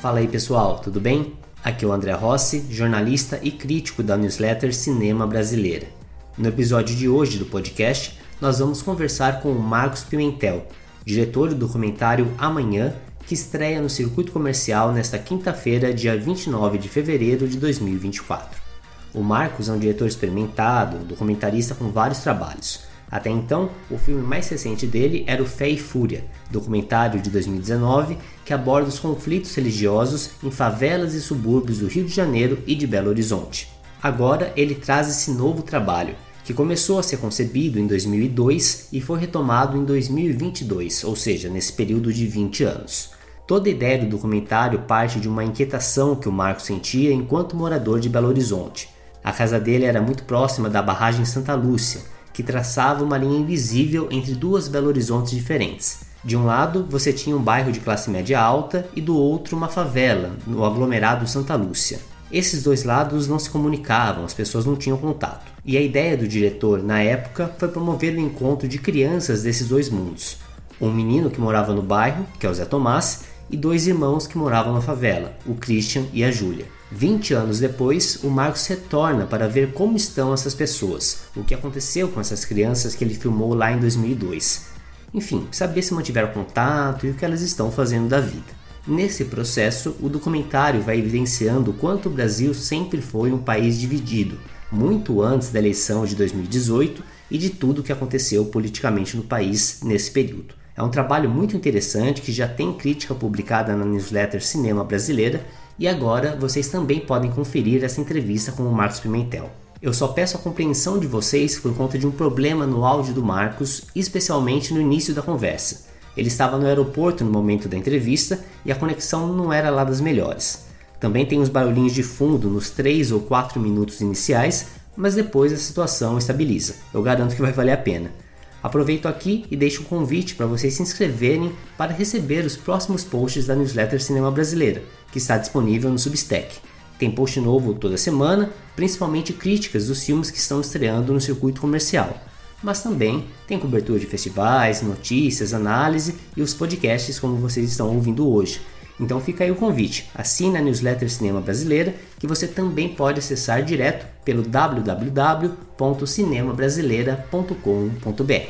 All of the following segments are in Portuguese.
Fala aí pessoal, tudo bem? Aqui é o André Rossi, jornalista e crítico da newsletter Cinema Brasileira. No episódio de hoje do podcast, nós vamos conversar com o Marcos Pimentel, diretor do documentário Amanhã, que estreia no circuito comercial nesta quinta-feira, dia 29 de fevereiro de 2024. O Marcos é um diretor experimentado, documentarista com vários trabalhos. Até então, o filme mais recente dele era o Fé e Fúria, documentário de 2019 que aborda os conflitos religiosos em favelas e subúrbios do Rio de Janeiro e de Belo Horizonte. Agora ele traz esse novo trabalho, que começou a ser concebido em 2002 e foi retomado em 2022, ou seja, nesse período de 20 anos. Toda a ideia do documentário parte de uma inquietação que o Marco sentia enquanto morador de Belo Horizonte. A casa dele era muito próxima da barragem Santa Lúcia, que traçava uma linha invisível entre duas Belo Horizontes diferentes. De um lado, você tinha um bairro de classe média alta e do outro uma favela, no aglomerado Santa Lúcia. Esses dois lados não se comunicavam, as pessoas não tinham contato. E a ideia do diretor, na época, foi promover o encontro de crianças desses dois mundos. Um menino que morava no bairro, que é o Zé Tomás, e dois irmãos que moravam na favela, o Christian e a Júlia. 20 anos depois, o Marcos retorna para ver como estão essas pessoas, o que aconteceu com essas crianças que ele filmou lá em 2002. Enfim, saber se mantiveram contato e o que elas estão fazendo da vida. Nesse processo, o documentário vai evidenciando o quanto o Brasil sempre foi um país dividido, muito antes da eleição de 2018 e de tudo o que aconteceu politicamente no país nesse período. É um trabalho muito interessante que já tem crítica publicada na newsletter Cinema Brasileira e agora vocês também podem conferir essa entrevista com o Marcos Pimentel. Eu só peço a compreensão de vocês por conta de um problema no áudio do Marcos, especialmente no início da conversa. Ele estava no aeroporto no momento da entrevista e a conexão não era lá das melhores. Também tem uns barulhinhos de fundo nos 3 ou 4 minutos iniciais, mas depois a situação estabiliza. Eu garanto que vai valer a pena. Aproveito aqui e deixo um convite para vocês se inscreverem para receber os próximos posts da newsletter Cinema Brasileira, que está disponível no Substack. Tem post novo toda semana, principalmente críticas dos filmes que estão estreando no circuito comercial. Mas também tem cobertura de festivais, notícias, análise e os podcasts como vocês estão ouvindo hoje. Então fica aí o convite. Assine a newsletter Cinema Brasileira, que você também pode acessar direto pelo www.cinemabrasileira.com.br.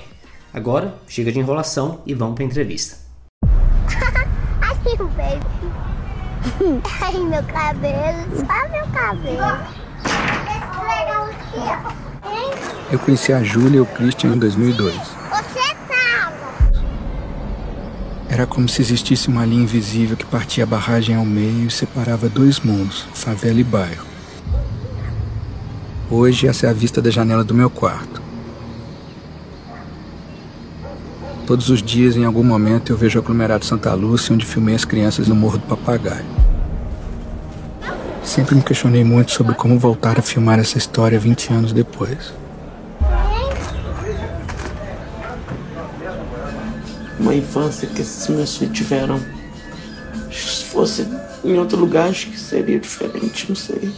Agora, chega de enrolação e vamos para a entrevista. Ai, meu cabelo, só meu cabelo. Eu conheci a Júlia e o Christian em 2002. Você tava. Era como se existisse uma linha invisível que partia a barragem ao meio e separava dois mundos, favela e bairro. Hoje essa é a vista da janela do meu quarto. Todos os dias, em algum momento, eu vejo o aglomerado Santa Lúcia, onde filmei as crianças no Morro do Papagaio. Sempre me questionei muito sobre como voltar a filmar essa história 20 anos depois. Uma infância que esses meus filhos tiveram. Se fosse em outro lugar, acho que seria diferente, não sei.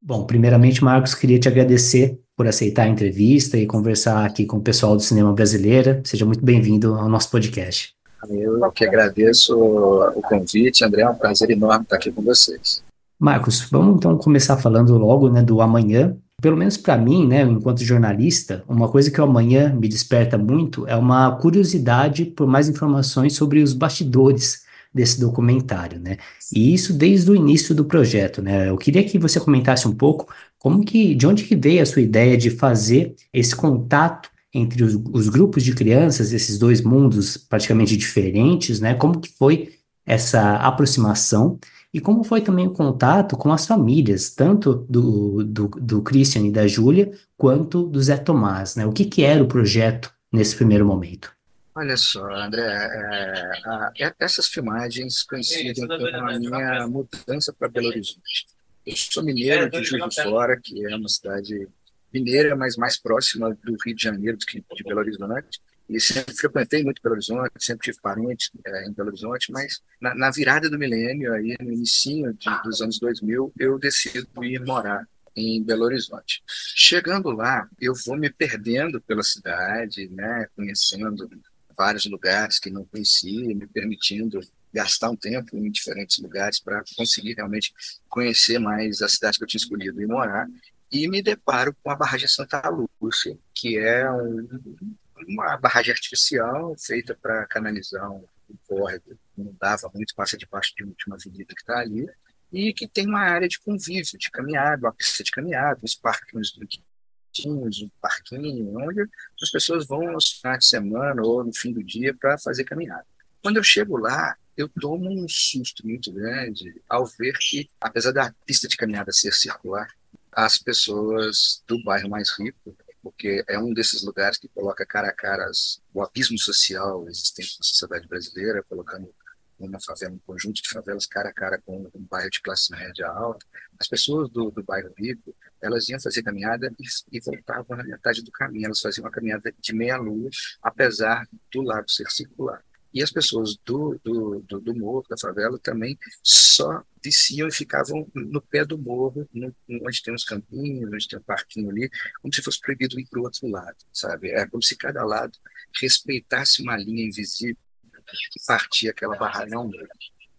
Bom, primeiramente, Marcos, queria te agradecer por aceitar a entrevista e conversar aqui com o pessoal do cinema brasileiro. Seja muito bem-vindo ao nosso podcast. Eu que agradeço o convite, André, é um prazer enorme estar aqui com vocês. Marcos, vamos então começar falando logo né, do amanhã. Pelo menos para mim, né, enquanto jornalista, uma coisa que o amanhã me desperta muito é uma curiosidade por mais informações sobre os bastidores desse documentário, né? E isso desde o início do projeto, né? Eu queria que você comentasse um pouco como que, de onde que veio a sua ideia de fazer esse contato entre os, os grupos de crianças, esses dois mundos praticamente diferentes, né? Como que foi essa aproximação e como foi também o contato com as famílias, tanto do, do, do Christian e da Júlia, quanto do Zé Tomás, né? O que que era o projeto nesse primeiro momento? Olha só, André, é, a, é, essas filmagens coincidem com a minha mudança para Belo Horizonte. Eu sou mineiro de Juiz de Fora, que é uma cidade mineira, mas mais próxima do Rio de Janeiro do que de Belo Horizonte. E sempre frequentei muito Belo Horizonte, sempre tive parentes é, em Belo Horizonte, mas na, na, virada do milênio, aí no início dos anos 2000, eu decido ir morar em Belo Horizonte. Chegando lá, eu vou me perdendo pela cidade, né, conhecendo vários lugares que não conhecia, me permitindo gastar um tempo em diferentes lugares para conseguir realmente conhecer mais a cidade que eu tinha escolhido e morar. E me deparo com a barragem Santa Lúcia, que é um, uma barragem artificial feita para canalizar um, córrego que não dava muito, passa debaixo de uma avenida que está ali, e que tem uma área de convívio, de caminhada, uma pista de caminhada, uns parquinhos um parquinho, onde as pessoas vão no final de semana ou no fim do dia para fazer caminhada. Quando eu chego lá, eu tomo um susto muito grande ao ver que, apesar da pista de caminhada ser circular, as pessoas do bairro mais rico, porque é um desses lugares que coloca cara a cara o abismo social existente na sociedade brasileira, colocando uma favela, um conjunto de favelas cara a cara com um bairro de classe média alta. As pessoas do, do bairro rico, elas iam fazer caminhada e, e voltavam na metade do caminho. Elas faziam uma caminhada de meia lua, apesar do lago ser circular. E as pessoas do, do, do, do, morro, da favela, também só desciam e ficavam no pé do morro, no, onde tem uns campinhos, onde tem um parquinho ali, como se fosse proibido ir para o outro lado, sabe? É como se cada lado respeitasse uma linha invisível que partia aquela barragem meio.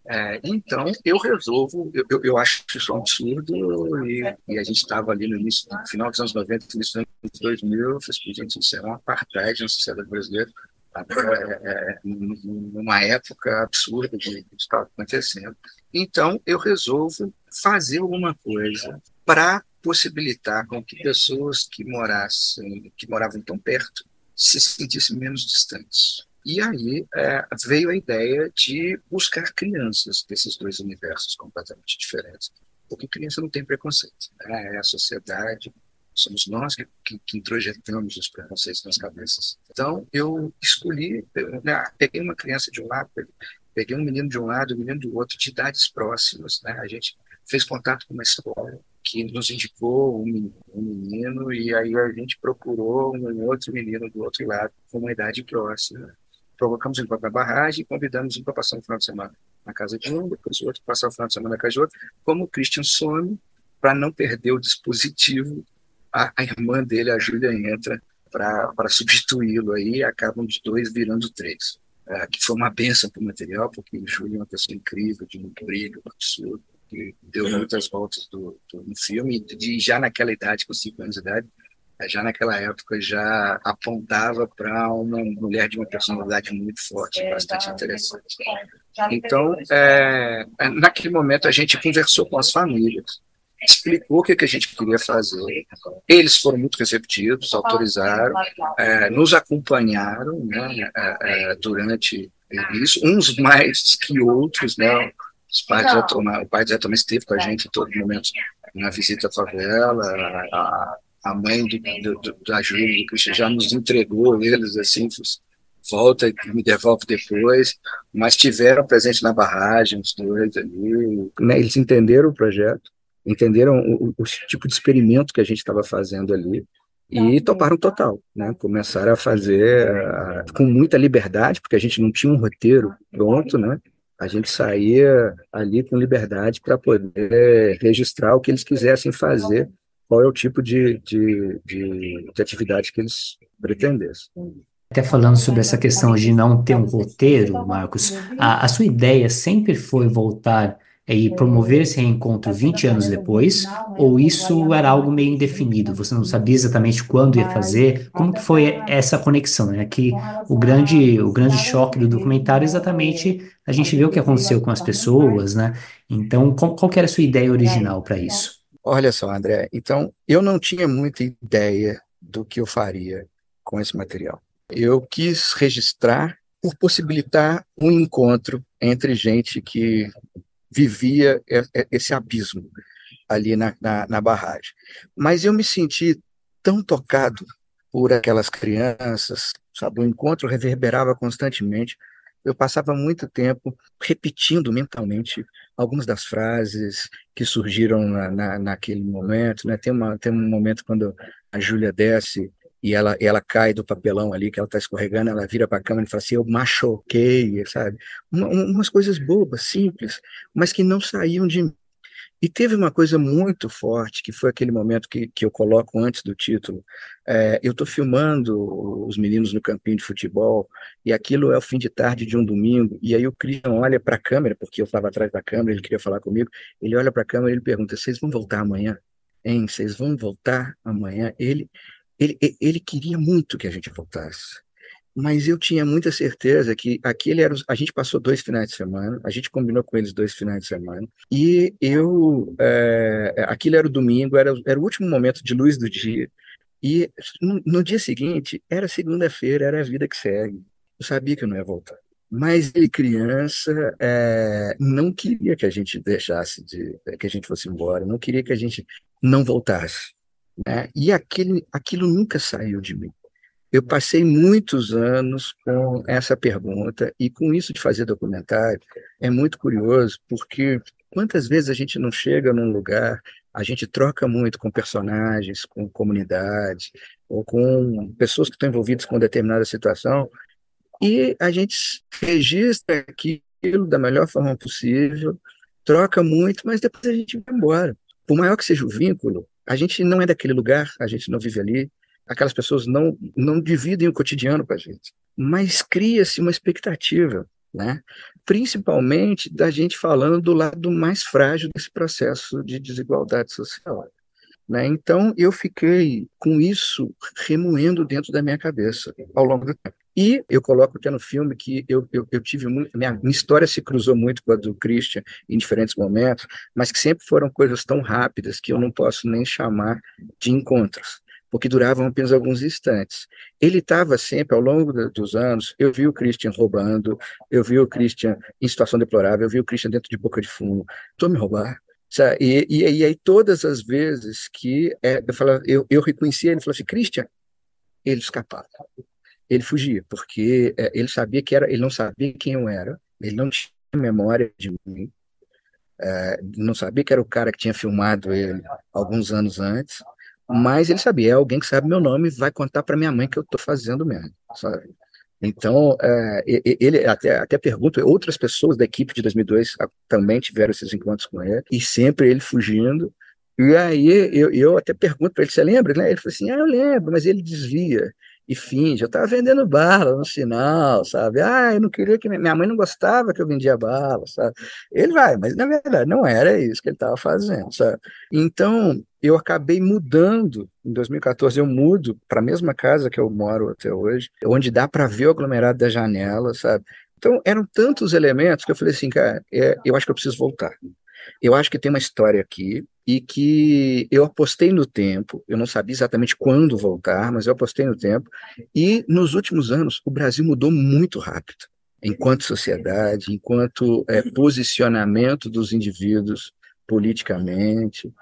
É, então, eu resolvo, eu, eu, eu, acho isso um absurdo, e, e a gente estava ali no início, no final dos anos 90, início dos anos 2000, eu falei, gente, isso é um apartheid na sociedade brasileira, é, é, numa época absurda que estava acontecendo. Então, eu resolvo fazer alguma coisa para possibilitar com que pessoas que morassem, que moravam tão perto, se sentissem menos distantes. E aí é, veio a ideia de buscar crianças desses dois universos completamente diferentes. Porque criança não tem preconceito. Né? É a sociedade Somos nós que, que, que introjetamos os preconceitos nas cabeças. Então, eu escolhi, né, peguei uma criança de um lado, peguei um menino de um lado, um menino do outro, de idades próximas. Né? A gente fez contato com uma escola que nos indicou um, um menino, e aí a gente procurou um outro menino do outro lado, com uma idade próxima. Provocamos um para a barragem e convidamos um para passar um final de semana na casa de um, depois o outro passar o final de semana na casa de outro, como o Christian some, para não perder o dispositivo a, a irmã dele, a Júlia, entra para substituí-lo aí acabam de dois virando três. É, que foi uma benção para o material, porque o Júlio é uma pessoa incrível, de muito brilho, absurdo, que deu muitas voltas do, do, no filme, e já naquela idade, com cinco anos de idade, já naquela época já apontava para uma mulher de uma personalidade muito forte, bastante interessante. Então, é, é, naquele momento, a gente conversou com as famílias, explicou o que, que a gente queria fazer. Eles foram muito receptivos, autorizaram, é, nos acompanharam né, é, é durante isso, uns mais que outros, né? Os pais já tomaram, o pai já também esteve com a gente em todo momento na visita à favela, a, a mãe do, do, da Júlia do Cristian já nos entregou eles assim, volta e me devolve depois, mas tiveram presente na barragem, os dois ali, né, eles entenderam o projeto, entenderam o, o tipo de experimento que a gente estava fazendo ali e toparam total, né? Começaram a fazer uh, com muita liberdade, porque a gente não tinha um roteiro pronto, né? A gente saía ali com liberdade para poder registrar o que eles quisessem fazer, qual é o tipo de, de, de, de atividade que eles pretendessem. Até falando sobre essa questão de não ter um roteiro, Marcos, a, a sua ideia sempre foi voltar é, e promover esse reencontro 20 anos depois, ou isso era algo meio indefinido? Você não sabia exatamente quando ia fazer? Como que foi essa conexão? Né? Que o grande, o grande choque do documentário é exatamente a gente vê o que aconteceu com as pessoas, né? Então, qual, qual era a sua ideia original para isso? Olha só, André, então eu não tinha muita ideia do que eu faria com esse material. Eu quis registrar por possibilitar um encontro entre gente que vivia esse abismo ali na, na, na barragem. Mas eu me senti tão tocado por aquelas crianças, sabe? O encontro reverberava constantemente. Eu passava muito tempo repetindo mentalmente algumas das frases que surgiram na, na, naquele momento. Né? Tem, uma, tem um momento quando a Júlia desce e ela, ela cai do papelão ali, que ela está escorregando, ela vira para a câmera e fala assim, eu machuquei, sabe? Uma, umas coisas bobas, simples, mas que não saíam de. E teve uma coisa muito forte, que foi aquele momento que, que eu coloco antes do título. É, eu estou filmando os meninos no campinho de futebol, e aquilo é o fim de tarde de um domingo, e aí o Christian olha para a câmera, porque eu estava atrás da câmera, ele queria falar comigo, ele olha para a câmera e ele pergunta, vocês vão voltar amanhã? Hein, vocês vão voltar amanhã? Ele, ele, ele queria muito que a gente voltasse mas eu tinha muita certeza que aquele era. A gente passou dois finais de semana, a gente combinou com eles dois finais de semana, e eu. É, aquilo era o domingo, era, era o último momento de luz do dia, e no, no dia seguinte, era segunda-feira, era a vida que segue. Eu sabia que eu não ia voltar. Mas ele, criança, é, não queria que a gente deixasse de. que a gente fosse embora, não queria que a gente não voltasse. Né? E aquele, aquilo nunca saiu de mim. Eu passei muitos anos com essa pergunta, e com isso de fazer documentário, é muito curioso, porque quantas vezes a gente não chega num lugar, a gente troca muito com personagens, com comunidade, ou com pessoas que estão envolvidas com determinada situação, e a gente registra aquilo da melhor forma possível, troca muito, mas depois a gente vai embora. Por maior que seja o vínculo, a gente não é daquele lugar, a gente não vive ali, aquelas pessoas não, não dividem o cotidiano com a gente, mas cria-se uma expectativa, né? principalmente da gente falando do lado mais frágil desse processo de desigualdade social. Né? Então, eu fiquei com isso remoendo dentro da minha cabeça ao longo do tempo. E eu coloco até no filme que eu, eu, eu tive muito. Minha, minha, história se cruzou muito com a do Christian em diferentes momentos, mas que sempre foram coisas tão rápidas que eu não posso nem chamar de encontros porque duravam apenas alguns instantes. Ele estava sempre, ao longo dos anos, eu vi o Christian roubando, eu vi o Christian em situação deplorável, eu vi o Christian dentro de boca de fumo, estou me roubar. E, e, e, aí, todas as vezes que é, eu, falava, eu, eu reconhecia ele, falou assim, Christian, ele escapava. Ele fugia, porque é, ele sabia que era, ele não sabia quem eu era, ele não tinha memória de mim, é, não sabia que era o cara que tinha filmado ele alguns anos antes, mas ele sabia, é alguém que sabe meu nome vai contar para minha mãe que eu estou fazendo mesmo, sabe? Então, é, ele até, até pergunta, outras pessoas da equipe de 2002 também tiveram esses encontros com ele, e sempre ele fugindo. E aí eu, eu até pergunto para ele, você lembra? Ele falou assim, ah, eu lembro, mas ele desvia e finge. Eu estava vendendo bala no sinal, sabe? Ah, eu não queria que minha mãe não gostava que eu vendia bala, sabe? Ele vai, mas na verdade não era isso que ele estava fazendo, sabe? Então eu acabei mudando. Em 2014 eu mudo para a mesma casa que eu moro até hoje, onde dá para ver o aglomerado da janela, sabe? Então eram tantos elementos que eu falei assim, cara, é, eu acho que eu preciso voltar. Eu acho que tem uma história aqui e que eu apostei no tempo, eu não sabia exatamente quando voltar, mas eu apostei no tempo, e nos últimos anos o Brasil mudou muito rápido, enquanto sociedade, enquanto é, posicionamento dos indivíduos politicamente,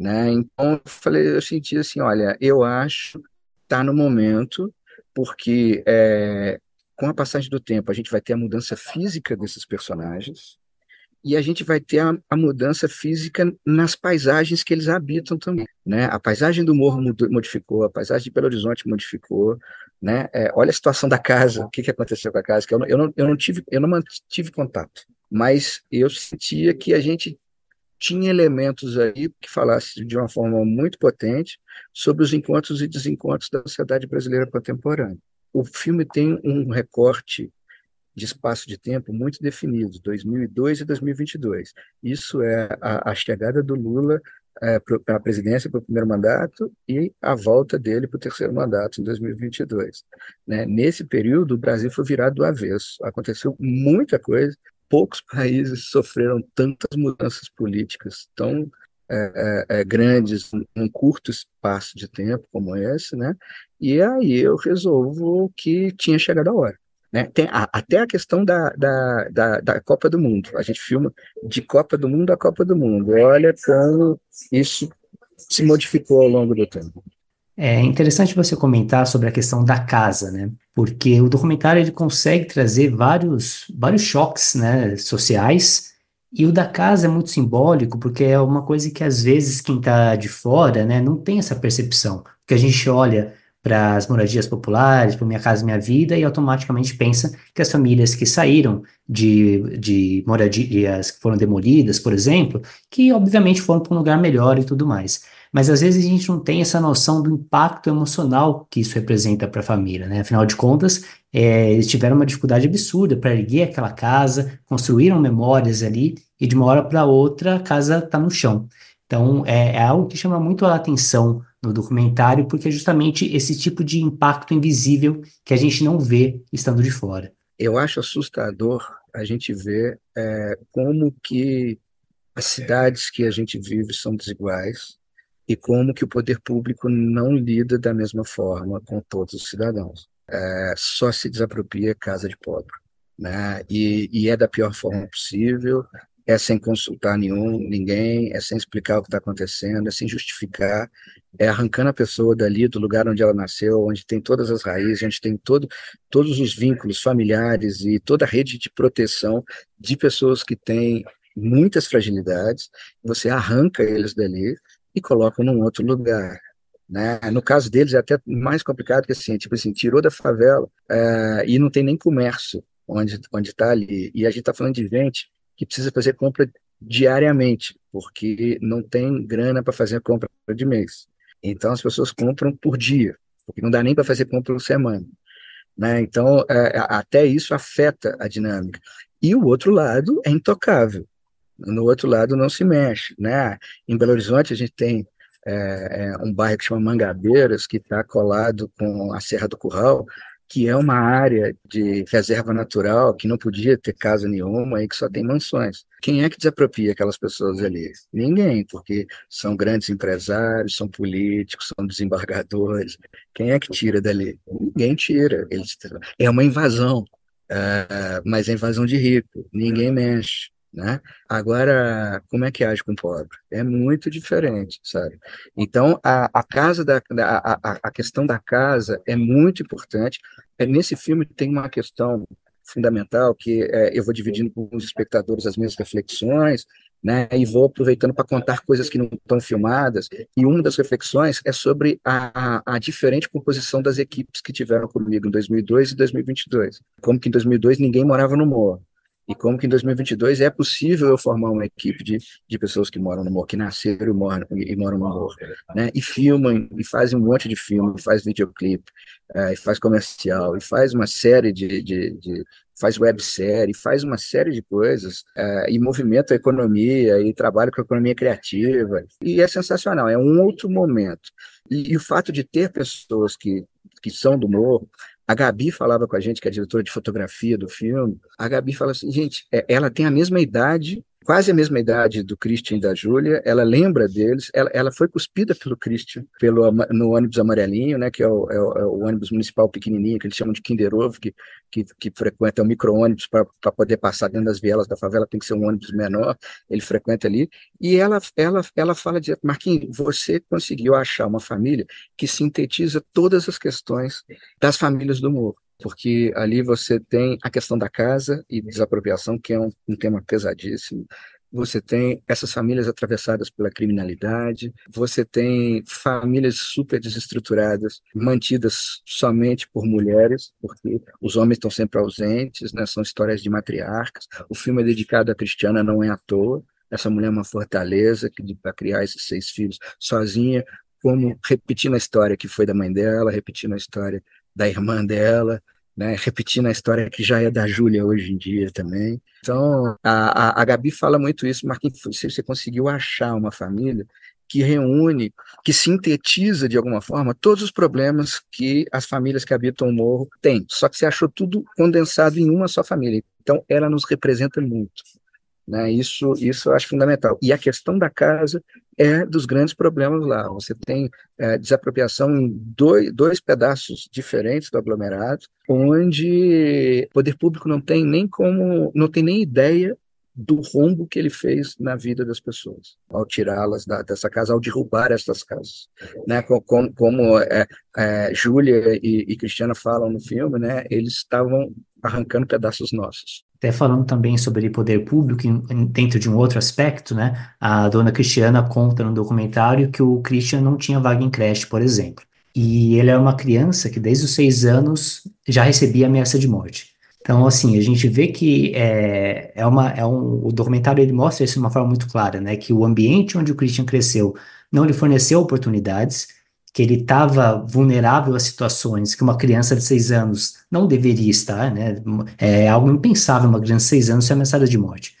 né? Então eu falei, eu senti assim, olha, eu acho está no momento, porque é, com a passagem do tempo a gente vai ter a mudança física desses personagens, e a gente vai ter a, a, mudança física nas paisagens que eles habitam também. Né? A paisagem do morro modificou, a paisagem de Belo Horizonte modificou. Né? É, olha a situação da casa, o que, que aconteceu com a casa, que eu não, eu não, eu não tive, eu não mantive contato, mas eu sentia que a gente tinha elementos aí que falassem de uma forma muito potente sobre os encontros e desencontros da sociedade brasileira contemporânea. O filme tem um recorte de espaço de tempo muito definidos, 2002 e 2022. Isso é a, a chegada do Lula é, para a presidência para o primeiro mandato e a volta dele para o terceiro mandato em 2022. Né? Nesse período, o Brasil foi virado do avesso. Aconteceu muita coisa. Poucos países sofreram tantas mudanças políticas tão é, é, é grandes num curto espaço de tempo como esse, né? E aí eu resolvo que tinha chegado a hora. Né? Tem a, até a questão da, da, da, da, Copa do Mundo. A gente filma de Copa do Mundo a Copa do Mundo. Olha como isso se modificou ao longo do tempo. É interessante você comentar sobre a questão da casa, né? Porque o documentário ele consegue trazer vários, vários choques né, sociais e o da casa é muito simbólico porque é uma coisa que às vezes quem está de fora né, não tem essa percepção. Porque a gente olha para as moradias populares, para Minha Casa Minha Vida, e automaticamente pensa que as famílias que saíram de, de moradias que foram demolidas, por exemplo, que obviamente foram para um lugar melhor e tudo mais. Mas às vezes a gente não tem essa noção do impacto emocional que isso representa para a família, né? Afinal de contas, é, eles tiveram uma dificuldade absurda para erguer aquela casa, construíram memórias ali, e de uma hora para outra a casa está no chão. Então, é, é, algo que chama muito a atenção no documentário, porque é justamente esse tipo de impacto invisível que a gente não vê estando de fora. Eu acho assustador a gente ver é, como que as cidades que a gente vive são desiguais e como que o poder público não lida da mesma forma com todos os cidadãos. É, só se desapropria casa de pobre. Né? E, e é da pior forma possível, é sem consultar nenhum, ninguém, é sem explicar o que está acontecendo, é sem justificar, é arrancando a pessoa dali do lugar onde ela nasceu, onde tem todas as raízes, onde tem todo, todos os vínculos familiares e toda a rede de proteção de pessoas que têm muitas fragilidades, você arranca eles dali e coloca num outro lugar. Né? No caso deles é até mais complicado que assim, tipo assim, tirou da favela é, e não tem nem comércio onde onde está ali. E a gente está falando de gente que precisa fazer compra diariamente, porque não tem grana para fazer a compra de mês. Então as pessoas compram por dia, porque não dá nem para fazer compra por semana. Né? Então é, até isso afeta a dinâmica. E o outro lado é intocável. No outro lado não se mexe. Né? Em Belo Horizonte a gente tem é, é um bairro que chama Mangabeiras, que está colado com a Serra do Curral, que é uma área de reserva natural que não podia ter casa nenhuma e que só tem mansões. Quem é que desapropria aquelas pessoas ali? Ninguém, porque são grandes empresários, são políticos, são desembargadores. Quem é que tira dali? Ninguém tira. Eles, é uma invasão, uh, mas é invasão de rico. Ninguém mexe. Né? Agora, como é que age com o pobre? É muito diferente, sabe? Então, a, a casa da, a, a questão da casa é muito importante. É, nesse filme tem uma questão fundamental que é, eu vou dividindo com os espectadores as minhas reflexões, né? E vou aproveitando para contar coisas que não estão filmadas. E uma das reflexões é sobre a, a, a, diferente composição das equipes que tiveram comigo em 2002 e 2022. Como que em 2002 ninguém morava no morro e como que em 2022 é possível eu formar uma equipe de, de pessoas que moram no morro, que nasceram e moram, e, moram no morro, né? E filmam, e fazem um monte de filme, faz videoclipe, é, e faz comercial, e faz uma série de, de, de faz websérie, faz uma série de coisas, é, e movimenta a economia, e trabalha com a economia criativa, e é sensacional, é um outro momento. E, e o fato de ter pessoas que, que são do morro, a Gabi falava com a gente, que é a diretora de fotografia do filme. A Gabi fala assim, gente, é, ela tem a mesma idade quase a mesma idade do Christian e da Júlia, ela lembra deles, ela, ela foi cuspida pelo Christian pelo, no ônibus amarelinho, né, que é o, é o, é o ônibus municipal pequenininho, que eles chamam de Kinder Ovo, que, que, que frequenta o micro-ônibus para poder passar dentro das vielas da favela, tem que ser um ônibus menor, ele frequenta ali, e ela, ela, ela fala de, Marquinhos, você conseguiu achar uma família que sintetiza todas as questões das famílias do morro porque ali você tem a questão da casa e desapropriação, que é um, um tema pesadíssimo. Você tem essas famílias atravessadas pela criminalidade, você tem famílias super desestruturadas, mantidas somente por mulheres, porque os homens estão sempre ausentes, né? são histórias de matriarcas. O filme é dedicado a Cristiana, não é à toa. Essa mulher é uma fortaleza que para criar esses seis filhos sozinha, como repetindo a história que foi da mãe dela, repetindo a história da irmã dela, né, repetindo a história que já é da Júlia hoje em dia também. Então, a, a, a Gabi fala muito isso, Marquinhos, você conseguiu achar uma família que reúne, que sintetiza de alguma forma todos os problemas que as famílias que habitam o morro têm. Só que você achou tudo condensado em uma só família. Então, ela nos representa muito. Né? Isso, isso eu acho fundamental. E a questão da casa é dos grandes problemas lá. Você tem é, desapropriação em dois, dois pedaços diferentes do aglomerado, onde o poder público não tem nem como, não tem nem ideia do rombo que ele fez na vida das pessoas, ao tirá-las dessa casa, ao derrubar essas casas. Né? Como, como é, é, Júlia e, e Cristiana falam no filme, né? eles estavam arrancando pedaços nossos. Até falando também sobre poder público, dentro de um outro aspecto, né? A dona Cristiana conta no documentário que o Christian não tinha vaga em creche, por exemplo. e ele é uma criança que desde os seis anos já recebia ameaça de morte. Então, assim, a gente vê que é, é uma, é um, o documentário ele mostra isso de uma forma muito clara, né? Que o ambiente onde o Christian cresceu não lhe forneceu oportunidades, que ele estava vulnerável a situações que uma criança de seis anos não deveria estar, né? É algo impensável uma criança de seis anos ser ameaçada de morte.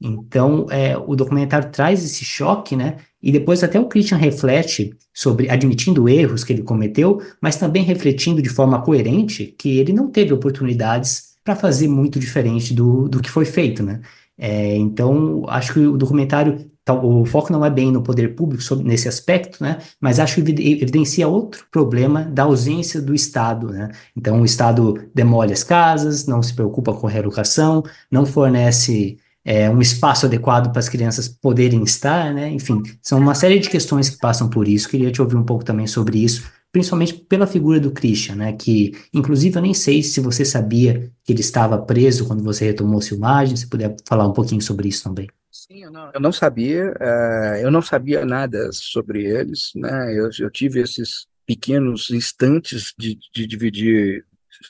Então, é, o documentário traz esse choque, né? E depois até o Christian reflete sobre admitindo erros que ele cometeu, mas também refletindo de forma coerente que ele não teve oportunidades para fazer muito diferente do, do que foi feito, né? É, então, acho que o documentário, o foco não é bem no poder público sobre, nesse aspecto, né? Mas acho que evidencia outro problema da ausência do Estado, né? Então, o Estado demole as casas, não se preocupa com a reeducação, não fornece é, um espaço adequado para as crianças poderem estar, né? Enfim, são uma série de questões que passam por isso. Queria te ouvir um pouco também sobre isso, principalmente pela figura do Christian, né? Que, inclusive, eu nem sei se você sabia que ele estava preso quando você retomou filmagem. Se puder falar um pouquinho sobre isso também. Sim, eu não, eu não sabia. Uh, eu não sabia nada sobre eles, né? Eu, eu tive esses pequenos instantes de, de dividir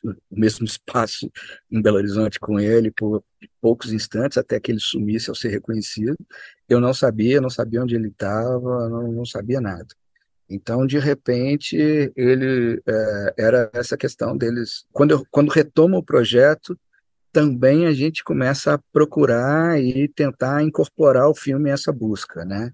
o mesmo espaço em Belo Horizonte com ele por poucos instantes até que ele sumisse ao ser reconhecido. Eu não sabia, não sabia onde ele estava, não, não sabia nada. Então, de repente, ele é, era essa questão deles. Quando, eu, quando retoma o projeto, também a gente começa a procurar e tentar incorporar o filme a essa busca, né?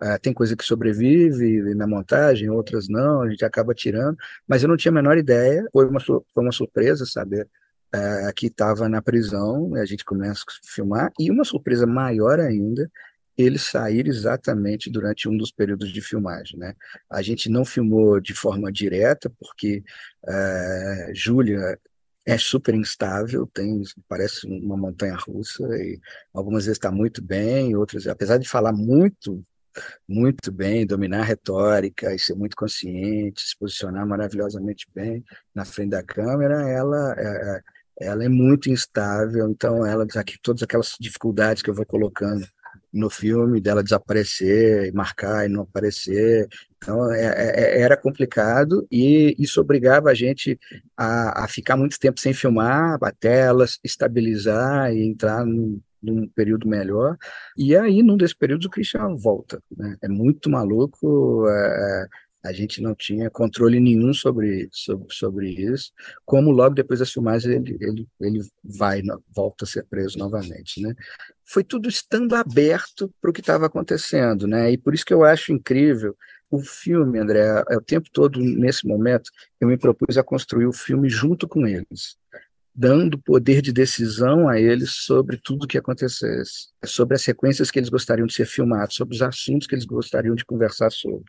Uh, tem coisa que sobrevive na montagem, outras não, a gente acaba tirando, mas eu não tinha a menor ideia, foi uma, foi uma surpresa saber uh, que estava na prisão, a gente começa a filmar, e uma surpresa maior ainda, ele sair exatamente durante um dos períodos de filmagem. Né? A gente não filmou de forma direta, porque uh, Júlia é super instável, tem parece uma montanha russa e algumas vezes está muito bem, outras apesar de falar muito muito bem, dominar a retórica e ser muito consciente, se posicionar maravilhosamente bem na frente da câmera, ela é, é ela é muito instável, então ela aqui todas aquelas dificuldades que eu vou colocando no filme dela desaparecer e marcar e não aparecer, então é, é, é era complicado e isso obrigava a gente a, a ficar muito tempo sem filmar, até ela estabilizar e entrar no num período melhor. E aí, num desses períodos, o Christian volta. Né? É muito maluco. É, a gente não tinha controle nenhum sobre, sobre, sobre isso. Como logo depois das filmagens ele, ele, ele vai, volta a ser preso novamente. Né? Foi tudo estando aberto para o que estava acontecendo. Né? E por isso que eu acho incrível o filme, André, é o tempo todo, nesse momento, eu me propus a construir o filme junto com eles dando poder de decisão a eles sobre tudo o que acontecesse, sobre as sequências que eles gostariam de ser filmados, sobre os assuntos que eles gostariam de conversar sobre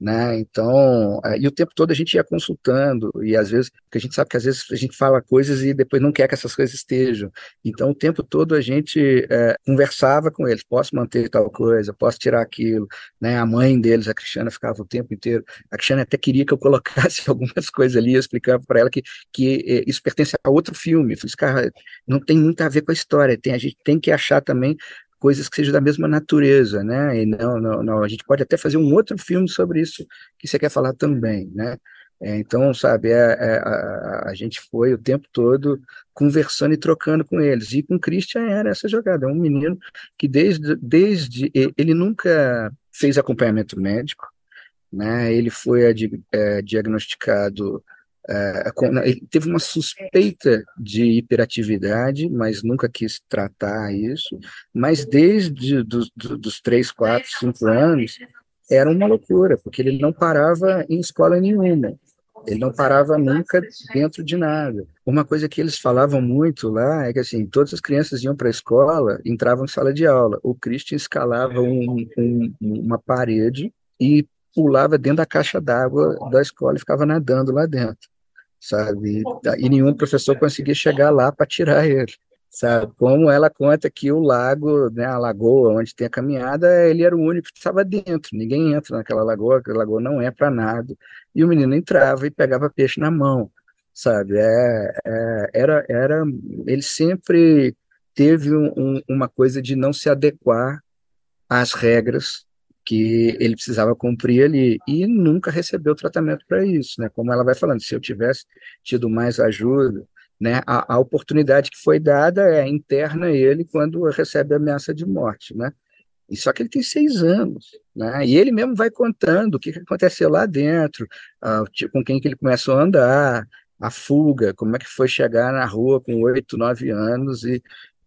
né? Então, é, e o tempo todo a gente ia consultando, e às vezes, porque a gente sabe que às vezes a gente fala coisas e depois não quer que essas coisas estejam. Então, o tempo todo a gente é, conversava com eles: posso manter tal coisa, posso tirar aquilo. Né? A mãe deles, a Cristiana, ficava o tempo inteiro. A Cristiana até queria que eu colocasse algumas coisas ali, eu explicava para ela que, que é, isso pertence a outro filme. Eu falei, cara, não tem muito a ver com a história, tem, a gente tem que achar também coisas que sejam da mesma natureza, né? E não, não, não, a gente pode até fazer um outro filme sobre isso que você quer falar também, né? É, então, sabe, é, é, a, a, gente foi o tempo todo conversando e trocando com eles. E com o Christian era essa jogada. É um menino que desde, desde ele nunca fez acompanhamento médico, né? Ele foi é, diagnosticado ele teve uma suspeita de hiperatividade, mas nunca quis tratar isso. Mas desde dos, dos três, quatro, cinco anos, era uma loucura, porque ele não parava em escola nenhuma. Ele não parava nunca dentro de nada. Uma coisa que eles falavam muito lá é que assim, todas as crianças iam para a escola, entravam em sala de aula. O Christian escalava um, um, uma parede e pulava dentro da caixa d'água da escola e ficava nadando lá dentro, sabe? E nenhum professor conseguia chegar lá para tirar ele, sabe? Como ela conta que o lago, né, a lagoa onde tem a caminhada, ele era o único que estava dentro. Ninguém entra naquela lagoa, aquela lagoa não é para nada. E o menino entrava e pegava peixe na mão, sabe? É, é, era, era, ele sempre teve um, um, uma coisa de não se adequar às regras que ele precisava cumprir ali e nunca recebeu tratamento para isso, né? Como ela vai falando, se eu tivesse tido mais ajuda, né? A, a oportunidade que foi dada é interna a ele quando recebe ameaça de morte, né? E só que ele tem seis anos, né? E ele mesmo vai contando o que, aconteceu lá dentro, com quem que ele começou a andar, a fuga, como é que foi chegar na rua com oito, nove anos e,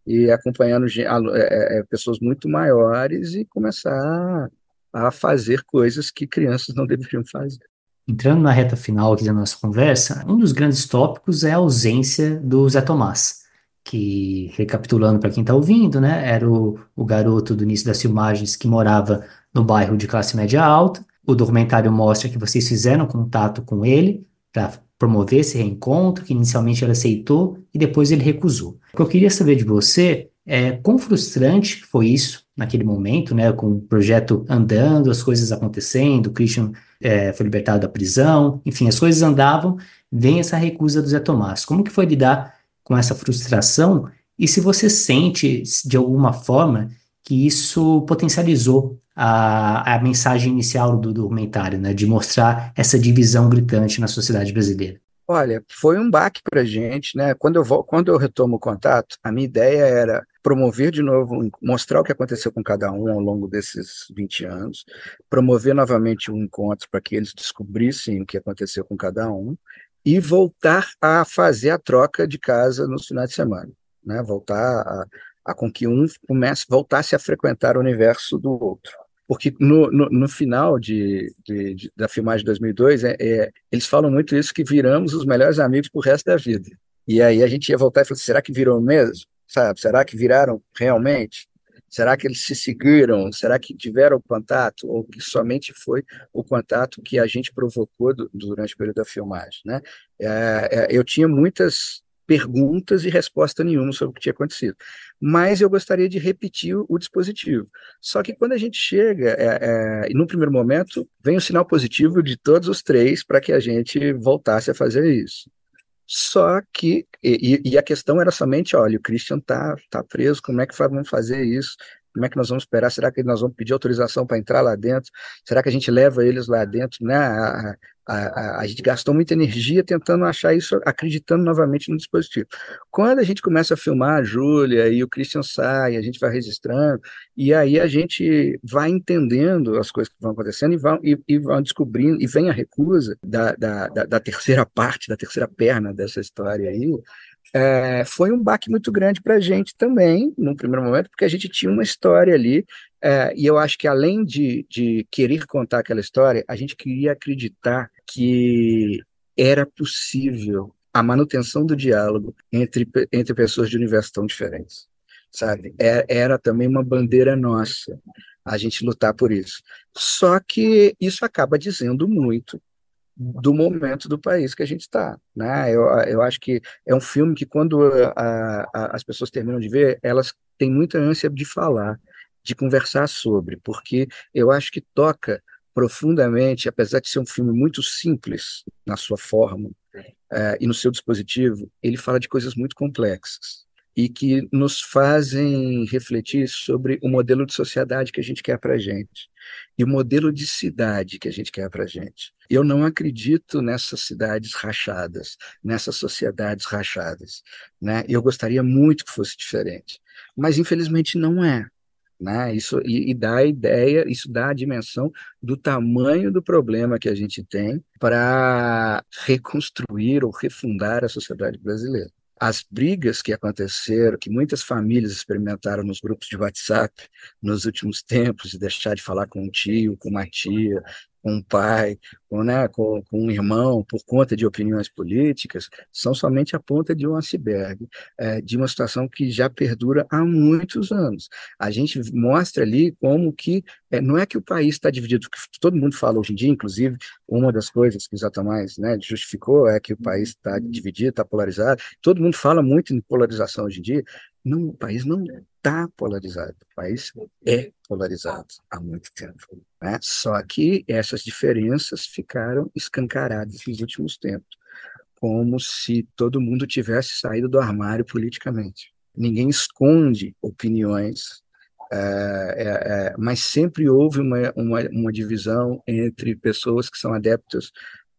e acompanhando é, é, pessoas muito maiores e começar a fazer coisas que crianças não deveriam fazer. Entrando na reta final aqui da nossa conversa, um dos grandes tópicos é a ausência do Zé Tomás, que, recapitulando para quem está ouvindo, né, era o, o garoto do início das filmagens que morava no bairro de classe média alta. O documentário mostra que vocês fizeram contato com ele para promover esse reencontro, que inicialmente ele aceitou e depois ele recusou. O que eu queria saber de você é quão frustrante foi isso naquele momento, né, com o projeto andando, as coisas acontecendo, o Christian é, foi libertado da prisão, enfim, as coisas andavam, vem essa recusa do Zé Tomás. Como que foi lidar com essa frustração e se você sente, de alguma forma, que isso potencializou a, a mensagem inicial do documentário, né, de mostrar essa divisão gritante na sociedade brasileira? Olha, foi um baque para a gente, né? Quando eu, vou, quando eu retomo o contato, a minha ideia era promover de novo, mostrar o que aconteceu com cada um ao longo desses 20 anos, promover novamente um encontro para que eles descobrissem o que aconteceu com cada um e voltar a fazer a troca de casa nos finais de semana, né? Voltar a, a com que um comece, voltasse a frequentar o universo do outro porque no, no, no final de, de, de, da filmagem de 2002, é, é, eles falam muito isso, que viramos os melhores amigos pro resto da vida. E aí a gente ia voltar e falar, será que virou mesmo? Sabe? Será que viraram realmente? Será que eles se seguiram? Será que tiveram contato? Ou que somente foi o contato que a gente provocou do, durante o período da filmagem? Né? É, é, eu tinha muitas perguntas e resposta nenhuma sobre o que tinha acontecido. Mas eu gostaria de repetir o, dispositivo. Só que quando a gente chega, é, é, no primeiro momento, vem o sinal positivo de todos os três para que a gente voltasse a fazer isso. Só que, e, e, a questão era somente, olha, o Christian tá, tá preso, como é que vamos fazer isso? Como é que nós vamos esperar? Será que nós vamos pedir autorização para entrar lá dentro? Será que a gente leva eles lá dentro? Né? A, a, a, a, gente gastou muita energia tentando achar isso, acreditando novamente no dispositivo. Quando a gente começa a filmar a Júlia e o Christian sai, a gente vai registrando, e aí a gente vai entendendo as coisas que vão acontecendo e vão, e, e vão descobrindo, e vem a recusa da, da, da, da terceira parte, da terceira perna dessa história aí, é, foi um baque muito grande para a gente também, no primeiro momento, porque a gente tinha uma história ali, é, e eu acho que além de, de querer contar aquela história, a gente queria acreditar que era possível a manutenção do diálogo entre, entre pessoas de universos tão diferentes, sabe? É, era também uma bandeira nossa a gente lutar por isso. Só que isso acaba dizendo muito do momento do país que a gente está. Né? Eu, eu acho que é um filme que, quando a, a, as pessoas terminam de ver, elas têm muita ânsia de falar, de conversar sobre, porque eu acho que toca profundamente, apesar de ser um filme muito simples na sua forma é, e no seu dispositivo, ele fala de coisas muito complexas e que nos fazem refletir sobre o modelo de sociedade que a gente quer para a gente e o modelo de cidade que a gente quer para a gente. Eu não acredito nessas cidades rachadas, nessas sociedades rachadas. Né? Eu gostaria muito que fosse diferente, mas infelizmente não é. Né? Isso e, e, dá a ideia, isso dá a dimensão do tamanho do problema que a gente tem para reconstruir ou refundar a sociedade brasileira as brigas que aconteceram, que muitas famílias experimentaram nos grupos de WhatsApp nos últimos tempos, de deixar de falar com um tio, com uma tia, com um pai, com, né, com, com, um irmão, por conta de opiniões políticas, são somente a ponta de um iceberg, é, de uma situação que já perdura há muitos anos. A gente mostra ali como que é, não é que o país está dividido, que todo mundo fala hoje em dia, inclusive, uma das coisas que o Zé mais né, justificou é que o país está dividido, está polarizado. Todo mundo fala muito em polarização hoje em dia. Não, o país não está polarizado, o país é polarizado há muito tempo. Né? Só que essas diferenças ficaram escancaradas nos últimos tempos, como se todo mundo tivesse saído do armário politicamente. Ninguém esconde opiniões é, é, é, mas sempre houve uma, uma, uma divisão entre pessoas que são adeptas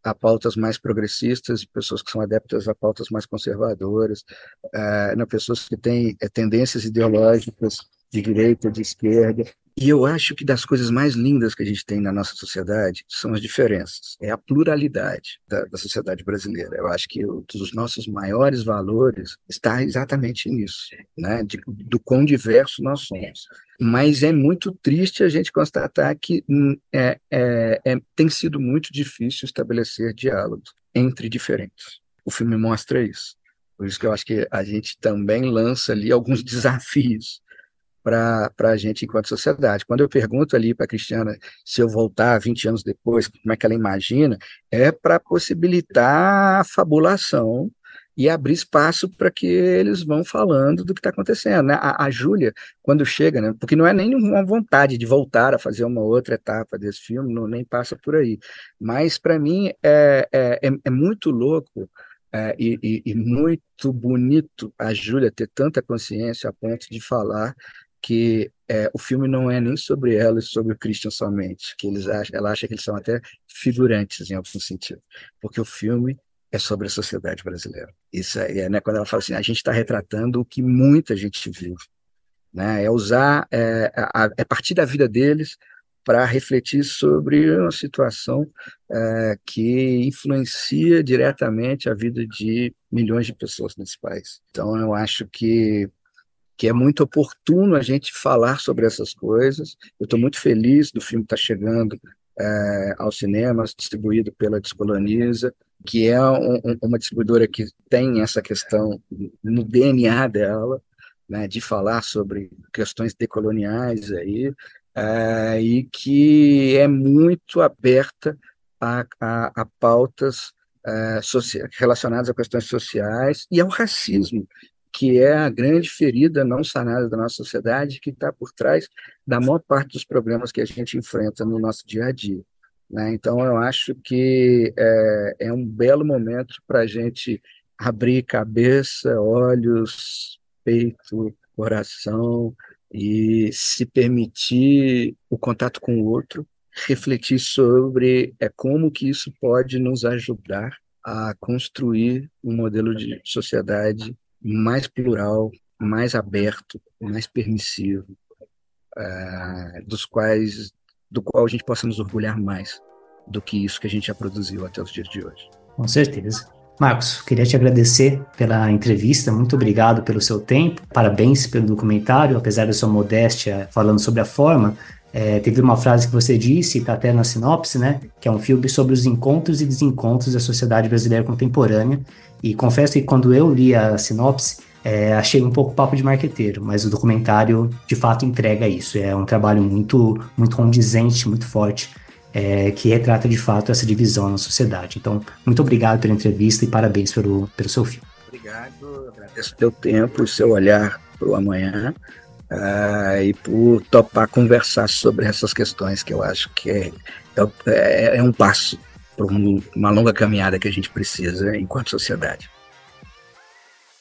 a pautas mais progressistas e pessoas que são adeptas a pautas mais conservadoras, uh, pessoas que têm uh, tendências ideológicas de direita, de esquerda. E eu acho que das coisas mais lindas que a gente tem na nossa sociedade são as diferenças, é a pluralidade da, da sociedade brasileira. Eu acho que um dos nossos maiores valores está exatamente nisso, né? De, do quão diverso nós somos. Mas é muito triste a gente constatar que hum, é, é, é, tem sido muito difícil estabelecer diálogos entre diferentes. O filme mostra isso. Por isso que eu acho que a gente também lança ali alguns desafios para a gente enquanto sociedade. Quando eu pergunto ali para a Cristiana se eu voltar 20 anos depois, como é que ela imagina, é para possibilitar a fabulação e abrir espaço para que eles vão falando do que está acontecendo. Né? A, a Júlia, quando chega, né, porque não é nem uma vontade de voltar a fazer uma outra etapa desse filme, não, nem passa por aí, mas para mim é, é, é, é muito louco é, e, e, e, muito bonito a Júlia ter tanta consciência a ponto de falar que é, o filme não é nem sobre ela e sobre o Christian somente, que eles acham, ela acha que eles são até figurantes em algum sentido, porque o filme é sobre a sociedade brasileira. Isso é, né, quando ela fala assim, a gente está retratando o que muita gente vive, né? É usar, é, a, é partir da vida deles para refletir sobre uma situação é, que influencia diretamente a vida de milhões de pessoas nesse país. Então, eu acho que que é muito oportuno a gente falar sobre essas coisas. Eu estou muito feliz do filme estar tá chegando é, aos cinemas, distribuído pela Descoloniza, que é um, uma distribuidora que tem essa questão no DNA dela, né, de falar sobre questões decoloniais aí, é, e que é muito aberta a, a, a pautas é, relacionadas a questões sociais e ao racismo, que é a grande ferida não sanada da nossa sociedade, que está por trás da maior parte dos problemas que a gente enfrenta no nosso dia a dia. Né? Então, eu acho que é, é um belo momento para a gente abrir cabeça, olhos, peito, coração e se permitir o contato com o outro, refletir sobre é, como que isso pode nos ajudar a construir um modelo de sociedade mais plural, mais aberto, mais permissivo, uh, dos quais, do qual a gente possa nos orgulhar mais do que isso que a gente já produziu até os dias de hoje. Com certeza. Marcos, queria te agradecer pela entrevista, muito obrigado pelo seu tempo, parabéns pelo documentário, apesar da sua modéstia falando sobre a forma, é, teve uma frase que você disse, está até na sinopse, né? Que é um filme sobre os encontros e desencontros da sociedade brasileira contemporânea. E confesso que quando eu li a sinopse, é, achei um pouco papo de marqueteiro, mas o documentário de fato entrega isso. É um trabalho muito, muito condizente, muito forte, é, que retrata de fato essa divisão na sociedade. Então, muito obrigado pela entrevista e parabéns pelo, pelo seu filme. Obrigado, agradeço o teu tempo, o seu olhar para o amanhã uh, e por topar conversar sobre essas questões que eu acho que é, é, é um passo para uma longa caminhada que a gente precisa enquanto sociedade.